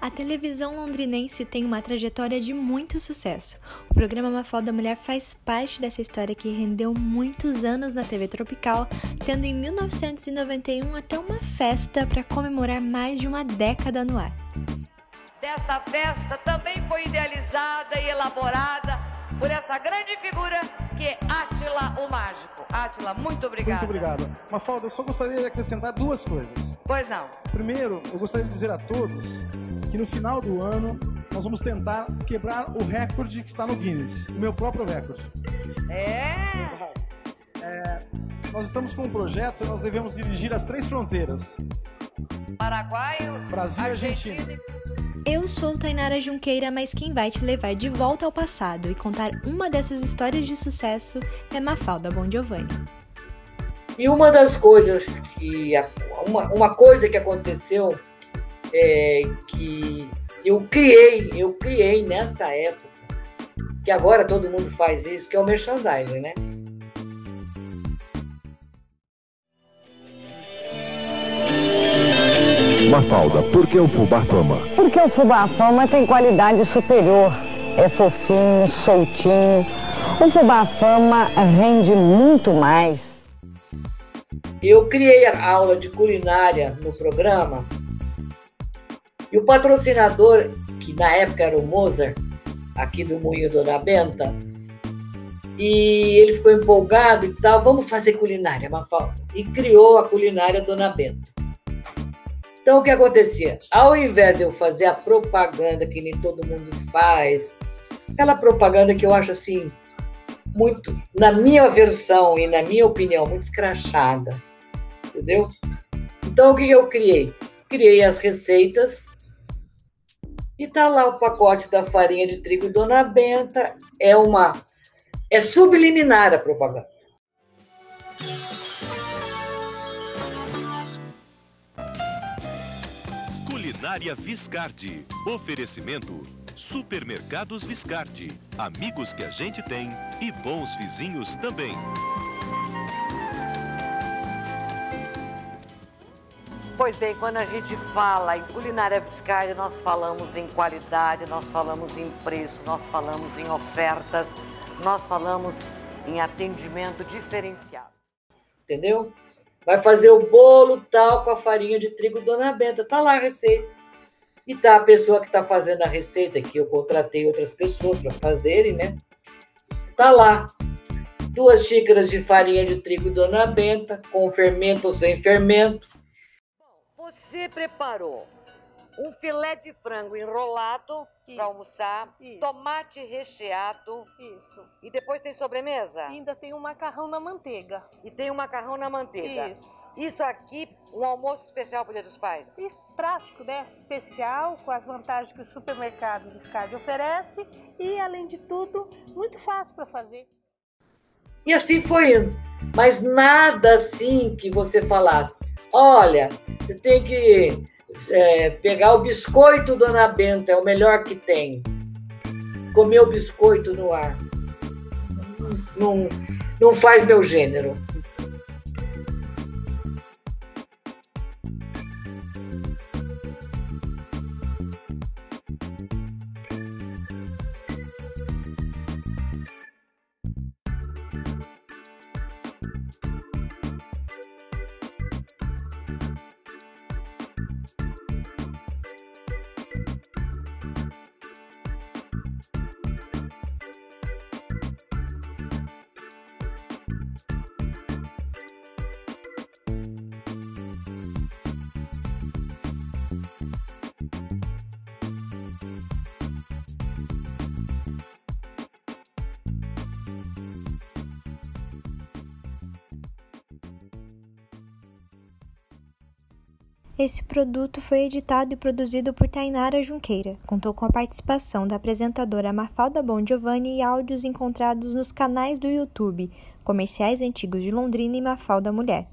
A televisão londrinense tem uma trajetória de muito sucesso. O programa Mafalda Mulher faz parte dessa história que rendeu muitos anos na TV Tropical, tendo em 1991 até uma festa para comemorar mais de uma década no ar. Desta festa também foi idealizada e elaborada por essa grande figura Átila, muito obrigada. Muito obrigado. Mafalda, eu só gostaria de acrescentar duas coisas. Pois não. Primeiro, eu gostaria de dizer a todos que no final do ano nós vamos tentar quebrar o recorde que está no Guinness, o meu próprio recorde. É. é nós estamos com um projeto e nós devemos dirigir as três fronteiras: Paraguai, Brasil e Argentina. Eu sou Tainara Junqueira, mas quem vai te levar de volta ao passado e contar uma dessas histórias de sucesso é Mafalda Bon Giovanni. E uma das coisas que uma, uma coisa que aconteceu é, que eu criei, eu criei nessa época, que agora todo mundo faz isso, que é o merchandising, né? Mafalda, por que o fubá fama? Porque o fubá fama tem qualidade superior. É fofinho, soltinho. O fubá fama rende muito mais. Eu criei a aula de culinária no programa e o patrocinador, que na época era o Mozart, aqui do Moinho Dona Benta, e ele ficou empolgado e tal, vamos fazer culinária, Mafalda. E criou a culinária Dona Benta. Então, o que acontecia? Ao invés de eu fazer a propaganda que nem todo mundo faz, aquela propaganda que eu acho assim, muito, na minha versão e na minha opinião, muito escrachada, entendeu? Então, o que eu criei? Criei as receitas e tá lá o pacote da farinha de trigo Dona Benta. É uma. É subliminar a propaganda. Culinária Viscardi. Oferecimento. Supermercados Viscardi. Amigos que a gente tem e bons vizinhos também. Pois bem, quando a gente fala em culinária Viscardi, nós falamos em qualidade, nós falamos em preço, nós falamos em ofertas, nós falamos em atendimento diferenciado. Entendeu? Vai fazer o bolo tal com a farinha de trigo Dona Benta. Tá lá a receita. E tá a pessoa que está fazendo a receita, que eu contratei outras pessoas para fazerem, né? Tá lá. Duas xícaras de farinha de trigo Dona Benta, com fermento ou sem fermento você preparou um filé de frango enrolado para almoçar, Isso. tomate recheado. Isso. E depois tem sobremesa? ainda tem um macarrão na manteiga. E tem um macarrão na manteiga. Isso. Isso aqui, um almoço especial para o Dia dos Pais? E prático, né? Especial, com as vantagens que o supermercado Viscardi oferece. E, além de tudo, muito fácil para fazer. E assim foi indo. Mas nada assim que você falasse. Olha, você tem que é, pegar o biscoito Dona Benta, é o melhor que tem. Comer o biscoito no ar. Não, não faz meu gênero. Esse produto foi editado e produzido por Tainara Junqueira. Contou com a participação da apresentadora Mafalda Bon Giovanni e áudios encontrados nos canais do YouTube Comerciais Antigos de Londrina e Mafalda Mulher.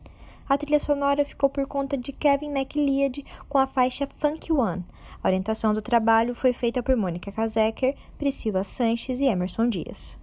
A trilha sonora ficou por conta de Kevin MacLeod com a faixa Funk One. A orientação do trabalho foi feita por Mônica Kazeker, Priscila Sanches e Emerson Dias.